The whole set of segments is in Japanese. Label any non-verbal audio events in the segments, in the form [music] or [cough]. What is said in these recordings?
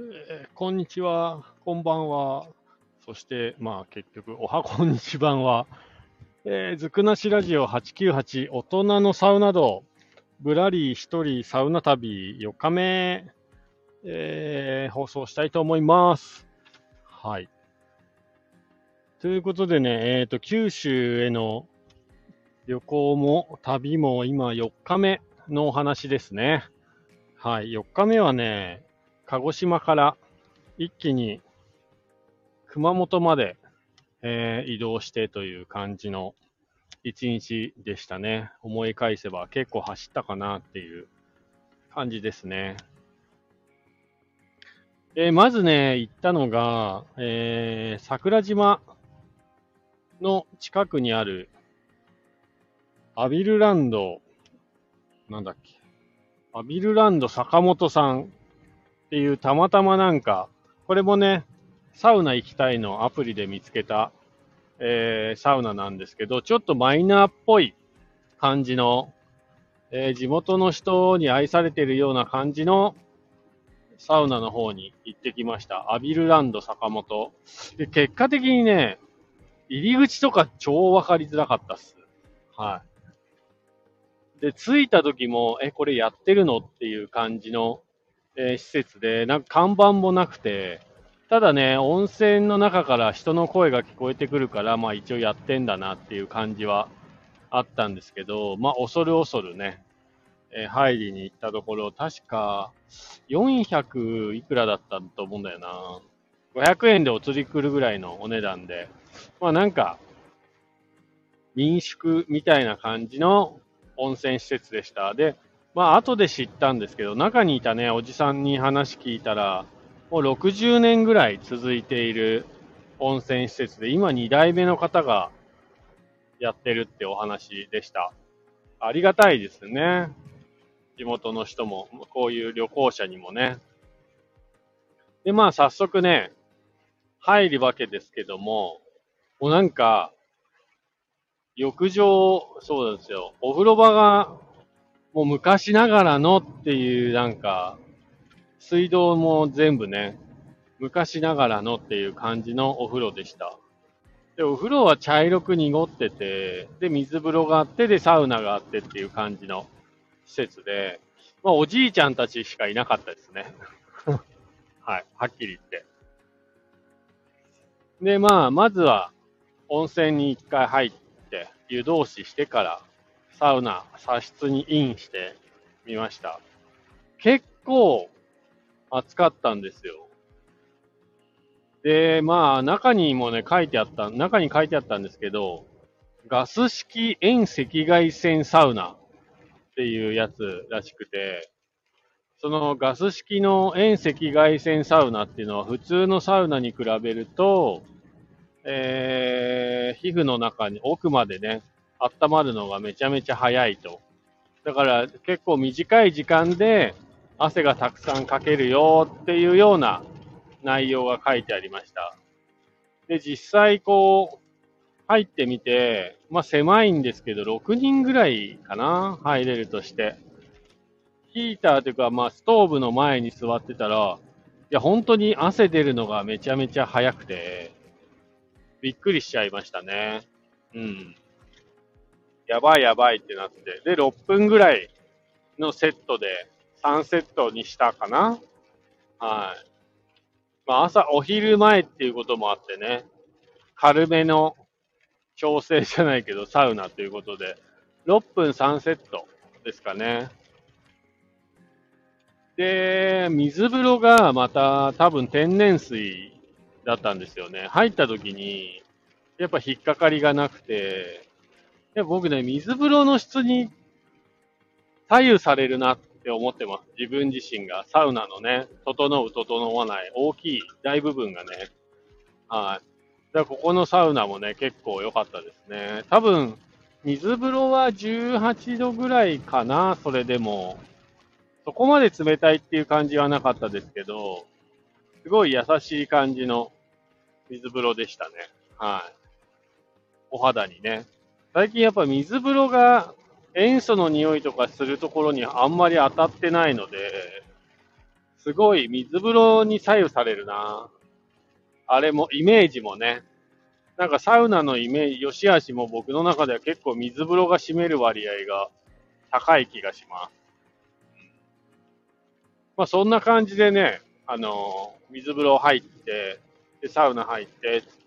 えーこんにちは、こんばんは。そして、まあ結局、おはこんにちばんは。えー、ずくなしラジオ898大人のサウナ道、ぶらり一人サウナ旅4日目、えー放送したいと思います。はい。ということでね、えっ、と、九州への旅行も旅も今4日目のお話ですね。はい。4日目はね、鹿児島から一気に熊本まで、えー移動してという感じの一日でしたね。思い返せば結構走ったかなっていう感じですね。えーまずね、行ったのが、えー桜島の近くにあるアビルランド、なんだっけ、アビルランド坂本さんっていうたまたまなんか、これもね、サウナ行きたいのアプリで見つけた、えーサウナなんですけど、ちょっとマイナーっぽい感じの、えー地元の人に愛されているような感じのサウナの方に行ってきました。アビルランド坂本。で、結果的にね、入り口とか超わかりづらかったっす。はい。で、着いた時も、え、これやってるの？っていう感じの、えー施設で、なんか看板もなくて、ただね、温泉の中から人の声が聞こえてくるから、まあ一応やってんだなっていう感じはあったんですけど、まあ恐る恐るね、えー入りに行ったところ、確か400いくらだったと思うんだよな。500円でお釣り来るぐらいのお値段で、まあなんか、民宿みたいな感じの温泉施設でした。で、まあ後で知ったんですけど、中にいたね、おじさんに話聞いたら、もう60年ぐらい続いている温泉施設で、今2代目の方がやってるってお話でした。ありがたいですね。地元の人も、こういう旅行者にもね。で、まあ早速ね、入るわけですけども、もうなんか、浴場、そうなんですよ。お風呂場が、もう昔ながらのっていうなんか、水道も全部ね、昔ながらのっていう感じのお風呂でした。で、お風呂は茶色く濁ってて、で、水風呂があって、で、サウナがあってっていう感じの施設で、まあ、おじいちゃんたちしかいなかったですね。[laughs] はい、はっきり言って。で、まあ、まずは、温泉に一回入って、湯通ししてから、サウナ、茶室にインしてみました。結構、暑かったんですよ。で、まあ、中にもね、書いてあった、中に書いてあったんですけど、ガス式遠赤外線サウナっていうやつらしくて、そのガス式の遠赤外線サウナっていうのは普通のサウナに比べると、えー、皮膚の中に奥までね、温まるのがめちゃめちゃ早いと。だから結構短い時間で汗がたくさんかけるよっていうような内容が書いてありました。で、実際こう、入ってみて、まあ狭いんですけど、6人ぐらいかな入れるとして。ヒーターというか、まあストーブの前に座ってたら、いや、本当に汗出るのがめちゃめちゃ早くて、びっくりしちゃいましたね。うん。やばいやばいってなって。で、6分ぐらいのセットで、3セットにしたかなはい。まあ朝、お昼前っていうこともあってね、軽めの調整じゃないけど、サウナということで、6分3セットですかね。で、水風呂がまた多分天然水だったんですよね。入った時に、やっぱ引っかかりがなくて、いや僕ね、水風呂の質に左右されるなって思ってます。自分自身が。サウナのね、整う、整わない、大きい大部分がね。はい。だからここのサウナもね、結構良かったですね。多分、水風呂は18度ぐらいかな、それでも。そこまで冷たいっていう感じはなかったですけど、すごい優しい感じの水風呂でしたね。はい。お肌にね。最近やっぱ水風呂が塩素の匂いとかするところにあんまり当たってないので、すごい水風呂に左右されるな。あれも、イメージもね。なんかサウナのイメージ、良し悪しも僕の中では結構水風呂が占める割合が高い気がします。まあそんな感じでね、あのー、水風呂入って、で、サウナ入って、って。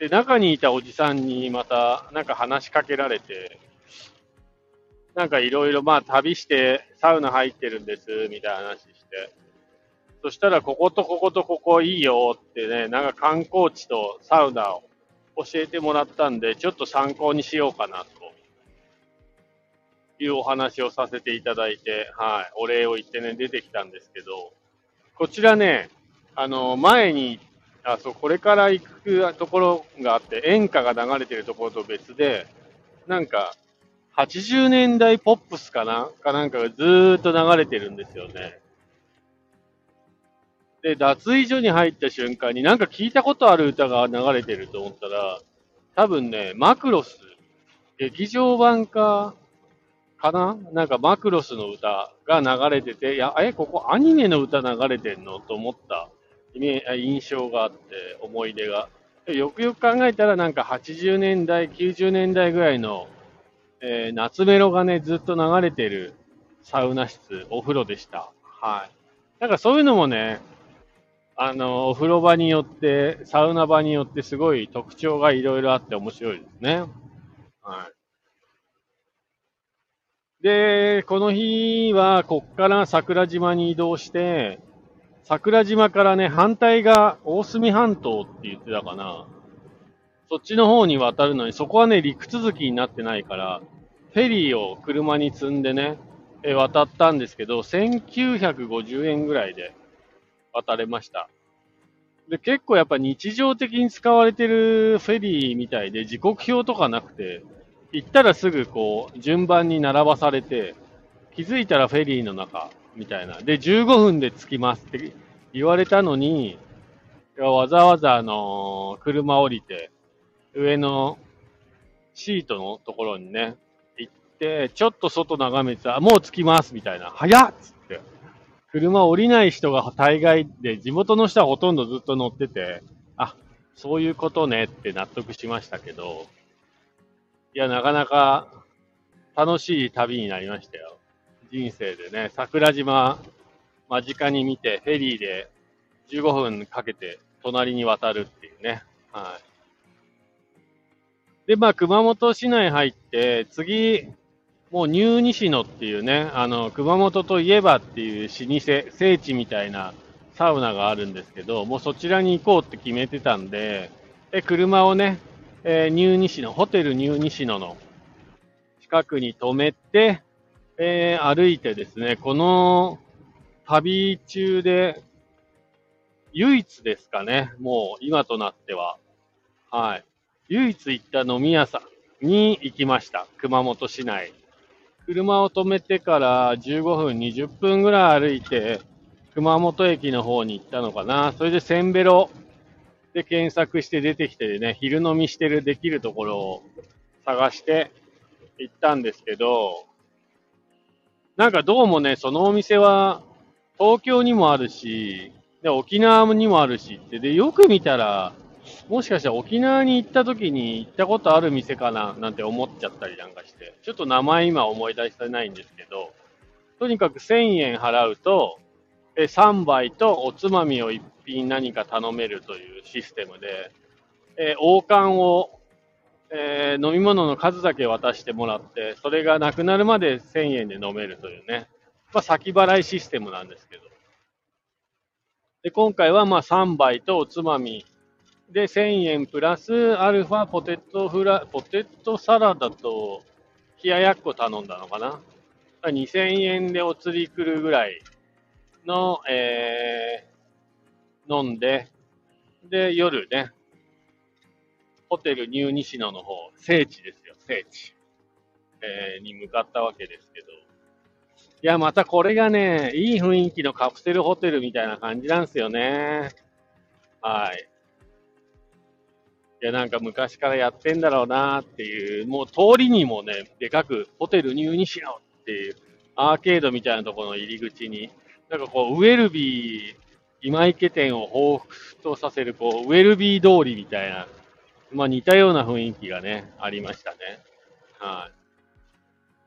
で、中にいたおじさんにまた、なんか話しかけられて、なんかいろいろまあ旅してサウナ入ってるんです、みたいな話して。そしたらこことこことここいいよってね、なんか観光地とサウナを教えてもらったんで、ちょっと参考にしようかなと。いうお話をさせていただいて、はい、お礼を言ってね、出てきたんですけど、こちらね、あの、前に行っ、あ、そう、これから行くところがあって、演歌が流れてるところと別で、なんか、80年代ポップスかな？かなんかがずーっと流れてるんですよね。で、脱衣所に入った瞬間になんか聞いたことある歌が流れてると思ったら、多分ね、マクロス、劇場版か、かな？なんかマクロスの歌が流れてて、いや、え、ここアニメの歌流れてんの？と思った。印象があって、思い出が。よくよく考えたらなんか80年代、90年代ぐらいのえー、夏メロがね、ずっと流れてるサウナ室、お風呂でした。はい。なんかそういうのもね、あの、お風呂場によって、サウナ場によってすごい特徴がいろいろあって面白いですね。はい。で、この日は、こっから桜島に移動して、桜島からね、反対が大隅半島って言ってたかな。そっちの方に渡るのに、そこはね、陸続きになってないから、フェリーを車に積んでね、え渡ったんですけど、1950円ぐらいで渡れました。で、結構やっぱ日常的に使われてるフェリーみたいで、時刻表とかなくて、行ったらすぐこう、順番に並ばされて、気づいたらフェリーの中、みたいな。で、15分で着きますって言われたのに、わざわざあの車降りて、上のシートのところにね、行って、ちょっと外眺めてたら、もう着きますみたいな。早っつって。車降りない人が大概で、地元の人はほとんどずっと乗ってて、あ、そういうことねって納得しましたけど、いや、なかなか楽しい旅になりましたよ。人生でね、桜島間近に見て、フェリーで15分かけて隣に渡るっていうね。はい。で、まあ、熊本市内入って、次、もうニュー西野っていうね、あの、熊本といえばっていう老舗、聖地みたいなサウナがあるんですけど、もうそちらに行こうって決めてたんで、で、車をね、えー、ニュー西野、ホテルニュー西野の近くに止めて、えー、歩いてですね、この旅中で唯一ですかね、もう今となっては。はい。唯一行った飲み屋さんに行きました。熊本市内。車を止めてから15分、20分ぐらい歩いて、熊本駅の方に行ったのかな。それでセンベロで検索して出てきてね、昼飲みしてるできるところを探して行ったんですけど、なんかどうもね、そのお店は東京にもあるし、で、沖縄にもあるしって、で、よく見たら、もしかしたら沖縄に行った時に行ったことある店かななんて思っちゃったりなんかして、ちょっと名前今思い出せないんですけど、とにかく1000円払うと、え3杯とおつまみを1品何か頼めるというシステムで、え王冠を、えー、飲み物の数だけ渡してもらって、それがなくなるまで1000円で飲めるというね、まあ、先払いシステムなんですけど。で、今回はまあ3杯とおつまみで、1000円プラスアルファポテトフラ、ポテトサラダと冷ややっこ頼んだのかな。2000円でお釣り来るぐらいの、えー、飲んで、で、夜ね、ホテルニュー西野の方、聖地ですよ、聖地。えー、に向かったわけですけど。いや、またこれがね、いい雰囲気のカプセルホテルみたいな感じなんですよね。はい。いや、なんか昔からやってんだろうなっていう、もう通りにもね、でかく、ホテルニューニシノっていう、アーケードみたいなところの入り口に、なんかこう、ウェルビー、今池店を彷彿とさせる、こう、ウェルビー通りみたいな、まあ似たような雰囲気がね、ありましたね。は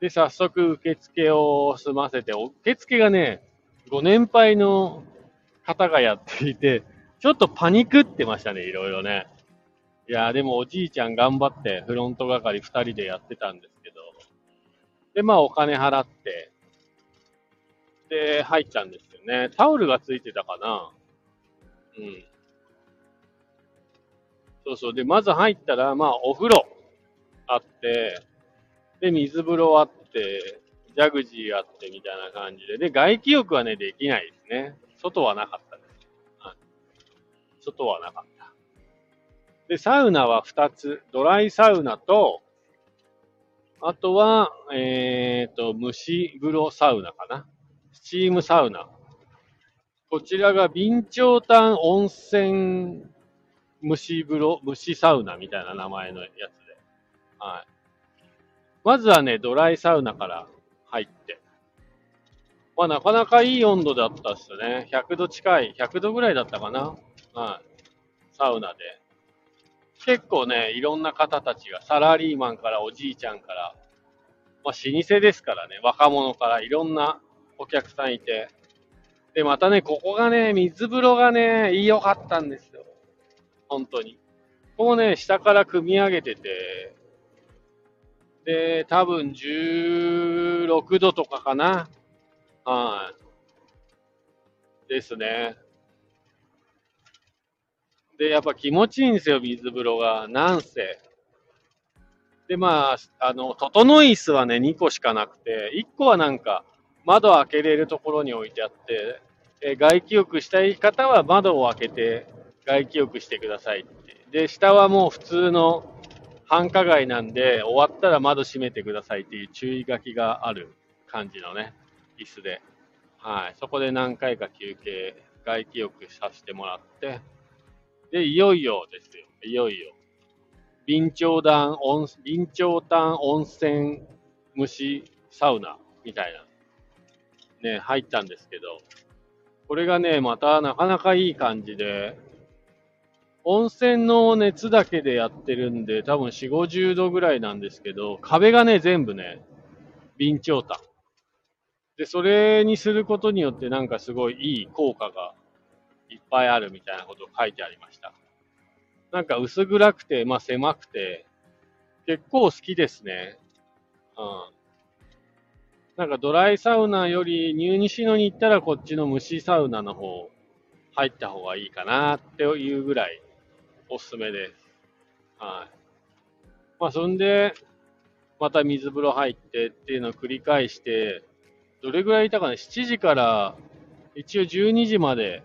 い。で、早速受付を済ませて、受付がね、ご年配の方がやっていて、ちょっとパニクってましたね、いろいろね。いやでもおじいちゃん頑張ってフロント係二人でやってたんですけど、で、まあお金払って、で、入ったんですよね。タオルがついてたかなうん。そうそう。で、まず入ったら、まあお風呂あって、で、水風呂あって、ジャグジーあってみたいな感じで、で、外気浴はね、できないですね。外はなかったです。はい、外はなかった。で、サウナは2つ。ドライサウナと、あとは、えっ、ー、と、蒸し風呂サウナかな。スチームサウナ。こちらが備長炭温泉蒸し風呂、蒸しサウナみたいな名前のやつで。はい。まずはね、ドライサウナから入って。まあ、なかなかいい温度だったっすね。100度近い、100度ぐらいだったかな。はい。サウナで。結構ね、いろんな方たちが、サラリーマンからおじいちゃんから、まあ、老舗ですからね、若者からいろんなお客さんいて。で、またね、ここがね、水風呂がね、良かったんです。本当に。ここね、下から組み上げてて、で、多分16度とかかな。はい。ですね。で、やっぱ気持ちいいんですよ、水風呂が。なんせ。で、まあ、あの、整い椅子はね、2個しかなくて、1個はなんか、窓開けれるところに置いてあって、え外気浴したい方は窓を開けて外気浴してくださいって。で、下はもう普通の繁華街なんで、終わったら窓閉めてくださいっていう注意書きがある感じのね、椅子で。はい。そこで何回か休憩、外気浴させてもらって、で、いよいよですよ。いよいよ。備長炭温、備長炭温泉蒸しサウナみたいな、ね、入ったんですけど、これがね、またなかなかいい感じで、温泉の熱だけでやってるんで、多分4、50度ぐらいなんですけど、壁がね、全部ね、備長炭。で、それにすることによってなんかすごいいい効果がいっぱいあるみたいなことを書いてありました。なんか薄暗くて、まあ狭くて、結構好きですね。うん。なんかドライサウナより入西野に行ったらこっちの蒸しサウナの方入った方がいいかなっていうぐらいおすすめです。はい。まあ、そんで、また水風呂入ってっていうのを繰り返して、どれぐらいいたかな ?7 時から、一応12時まで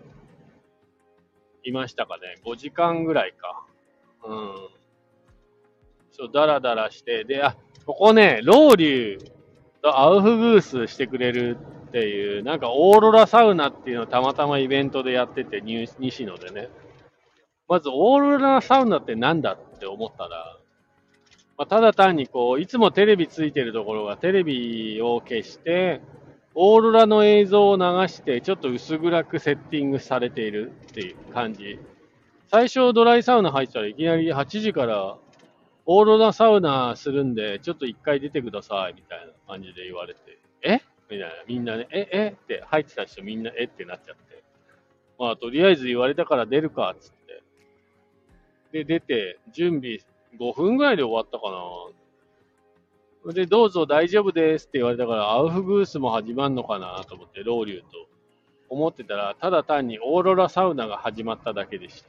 いましたかね？5時間ぐらいか。うん。そう、だらだらして、で、あ、ここね、ロウリュとアウフグースしてくれるっていう、なんかオーロラサウナっていうのをたまたまイベントでやってて、西野でね。まず、オーロラサウナってなんだって思ったら、まあ、ただ単にこう、いつもテレビついてるところがテレビを消して、オーロラの映像を流して、ちょっと薄暗くセッティングされているっていう感じ。最初ドライサウナ入ったらいきなり8時からオーロラサウナするんで、ちょっと一回出てください、みたいな感じで言われて、え？みたいな。みんなね、え、え？って入ってた人みんなえ？ってなっちゃって。まあ、とりあえず言われたから出るか、つって。で、出て、準備5分ぐらいで終わったかな。で、どうぞ大丈夫ですって言われたから、アウフグースも始まんのかなと思って、ロウリュウと思ってたら、ただ単にオーロラサウナが始まっただけでした。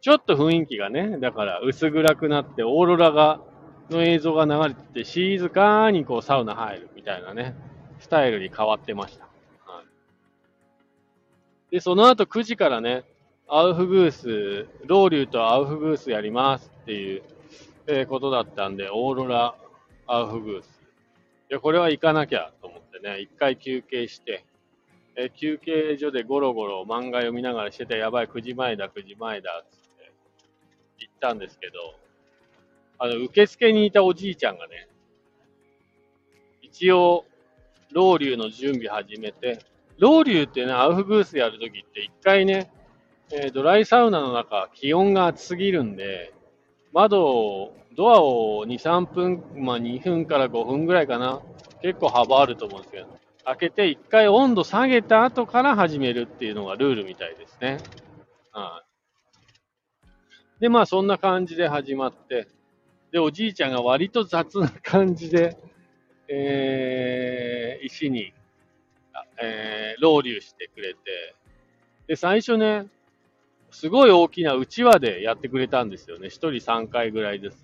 ちょっと雰囲気がね、だから薄暗くなって、オーロラが、の映像が流れてて、静かにこうサウナ入るみたいなね、スタイルに変わってました。はい、で、その後9時からね、アウフグース、ロウリュウとアウフグースやりますっていう、えー、ことだったんで、オーロラ、アウフグース。いや、これは行かなきゃと思ってね、一回休憩して、えー、休憩所でゴロゴロ漫画読みながらしてて、やばい、9時前だ、9時前だ、つって行ったんですけど、あの、受付にいたおじいちゃんがね、一応、ロウリュウの準備始めて、ロウリュってね、アウフグースやるときって一回ね、えー、ドライサウナの中、気温が暑すぎるんで、窓を、ドアを2、3分、まあ2分から5分ぐらいかな。結構幅あると思うんですけど、開けて一回温度下げた後から始めるっていうのがルールみたいですね。はい。で、まあそんな感じで始まって、で、おじいちゃんが割と雑な感じで、えー、石に、えー、ロウリュしてくれて、で、最初ね、すごい大きなうちわでやってくれたんですよね。一人3回ぐらいです。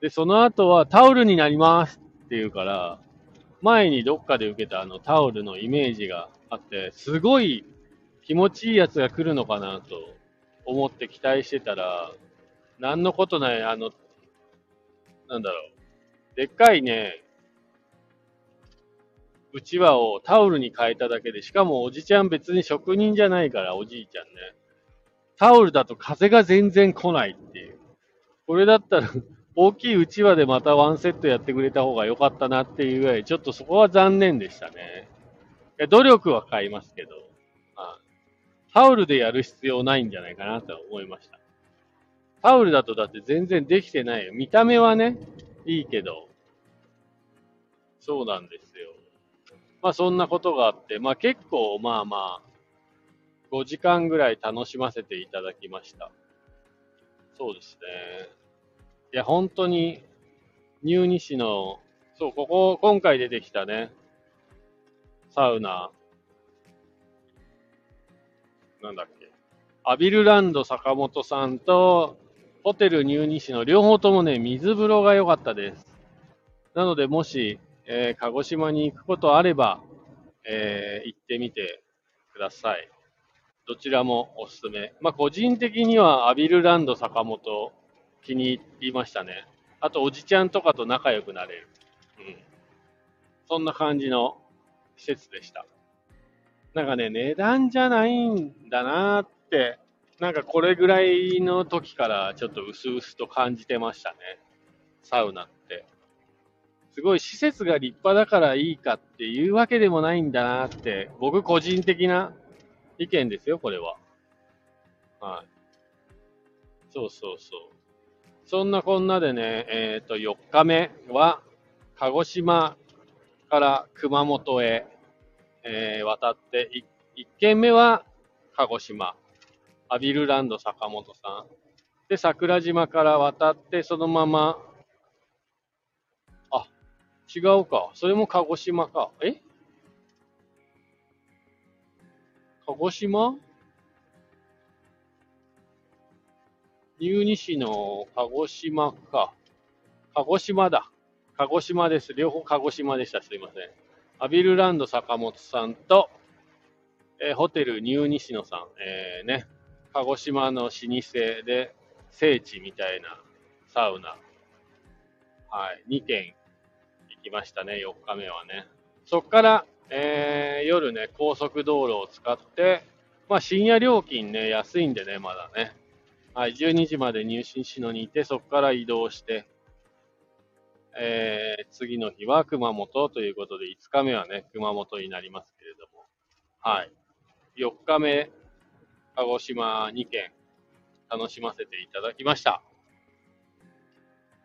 で、その後はタオルになりますって言うから、前にどっかで受けたあのタオルのイメージがあって、すごい気持ちいいやつが来るのかなと思って期待してたら、なんのことない、あの、なんだろう。でっかいね、うちわをタオルに変えただけで、しかもおじちゃん別に職人じゃないから、おじいちゃんね。タオルだと風が全然来ないっていう。これだったら [laughs] 大きいうちわでまたワンセットやってくれた方が良かったなっていうぐらい、ちょっとそこは残念でしたね。努力は買いますけど、あタオルでやる必要ないんじゃないかなと思いました。タオルだとだって全然できてないよ。見た目はね、いいけど。そうなんですよ。まあそんなことがあって、まあ結構まあまあ、5時間ぐらい楽しませていただきました。そうですね。いや、本当に、入ニ市の、そう、ここ、今回出てきたね、サウナ、なんだっけ、アビルランド坂本さんと、ホテル入ニ市の両方ともね、水風呂が良かったです。なので、もし、えー、鹿児島に行くことあれば、えー、行ってみてください。どちらもおすすめ。まあ、個人的にはアビルランド坂本気に入りましたね。あと、おじちゃんとかと仲良くなれる。うん。そんな感じの施設でした。なんかね、値段じゃないんだなって、なんかこれぐらいの時からちょっと薄々と感じてましたね。サウナって。すごい施設が立派だからいいかっていうわけでもないんだなって、僕個人的な意見ですよ、これは。はい。そうそうそう。そんなこんなでね、えっ、ー、と、4日目は、鹿児島から熊本へ、えー、渡って、1軒目は鹿児島、アビルランド坂本さん。で、桜島から渡って、そのまま、あ、違うか。それも鹿児島か。え？鹿児島？入二市の鹿児島か。鹿児島だ。鹿児島です。両方鹿児島でした。すいません。アビルランド坂本さんと、えー、ホテルニューニシノさん、えー、ね、鹿児島の老舗で聖地みたいなサウナ、はい、2軒行きましたね、4日目はね。そっから、えー、夜ね、高速道路を使って、まあ深夜料金ね、安いんでね、まだね。はい、12時まで入信しのにいて、そこから移動して、えー、次の日は熊本ということで、5日目はね、熊本になりますけれども、はい。4日目、鹿児島2県、楽しませていただきました。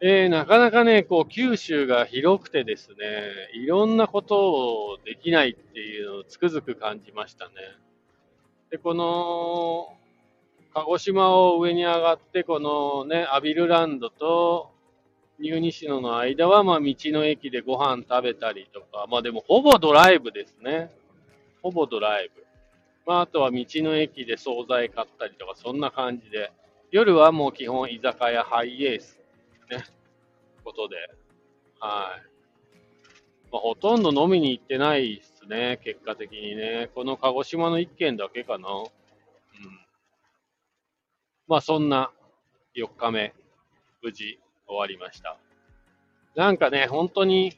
えー、なかなかね、こう、九州が広くてですね、いろんなことをできないっていうのをつくづく感じましたね。で、この、鹿児島を上に上がって、このね、アビルランドとニューニシノの間は、まあ、道の駅でご飯食べたりとか、まあでも、ほぼドライブですね。ほぼドライブ。まあ、あとは道の駅で惣菜買ったりとか、そんな感じで。夜はもう基本居酒屋ハイエース。ね。ことで。はい。まあ、ほとんど飲みに行ってないですね。結果的にね。この鹿児島の一軒だけかな。うん。まあ、そんな4日目、無事終わりました。なんかね、本当に、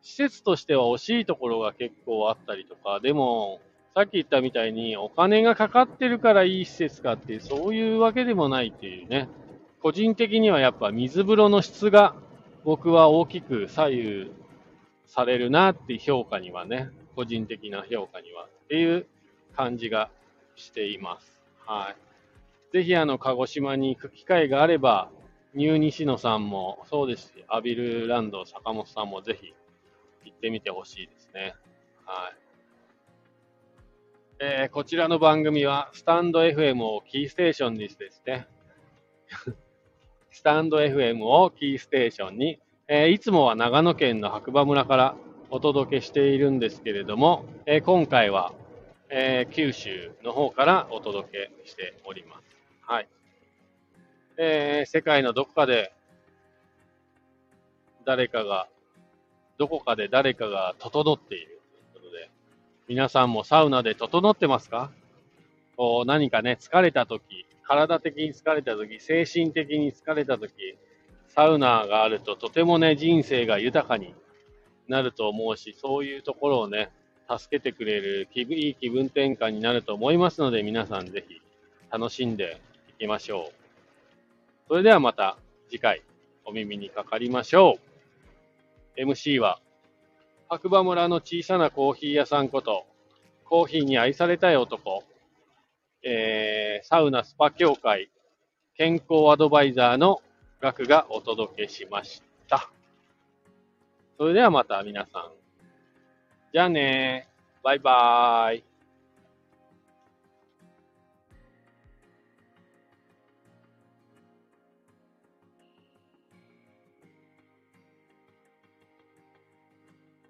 施設としては惜しいところが結構あったりとか、でも、さっき言ったみたいにお金がかかってるからいい施設かって、そういうわけでもないっていうね。個人的にはやっぱ水風呂の質が僕は大きく左右されるなって評価にはね、個人的な評価には。っていう感じがしています。はい。ぜひ、あの、鹿児島に行く機会があれば、ニュー西野さんもそうですし、アビルランド坂本さんもぜひ行ってみてほしいですね。はい。えー、こちらの番組は、スタンド FM をキーステーションにしてですね、スタンド FM をキーステーションに、えー、いつもは長野県の白馬村からお届けしているんですけれども、えー、今回は、えー、九州の方からお届けしております。はい。え、世界のどこかで誰かが、どこかで誰かが整っているということで、皆さんもサウナで整ってますか？こう何かね、疲れた時、体的に疲れた時、精神的に疲れた時、サウナがあるととてもね、人生が豊かになると思うし、そういうところをね、助けてくれる気分、いい気分転換になると思いますので、皆さんぜひ楽しんでいきましょう。それではまた次回お耳にかかりましょう。MC は白馬村の小さなコーヒー屋さんこと、コーヒーに愛されたい男、えー、サウナスパ協会健康アドバイザーの額がお届けしました。それではまた皆さん。じゃあねバイバーイ。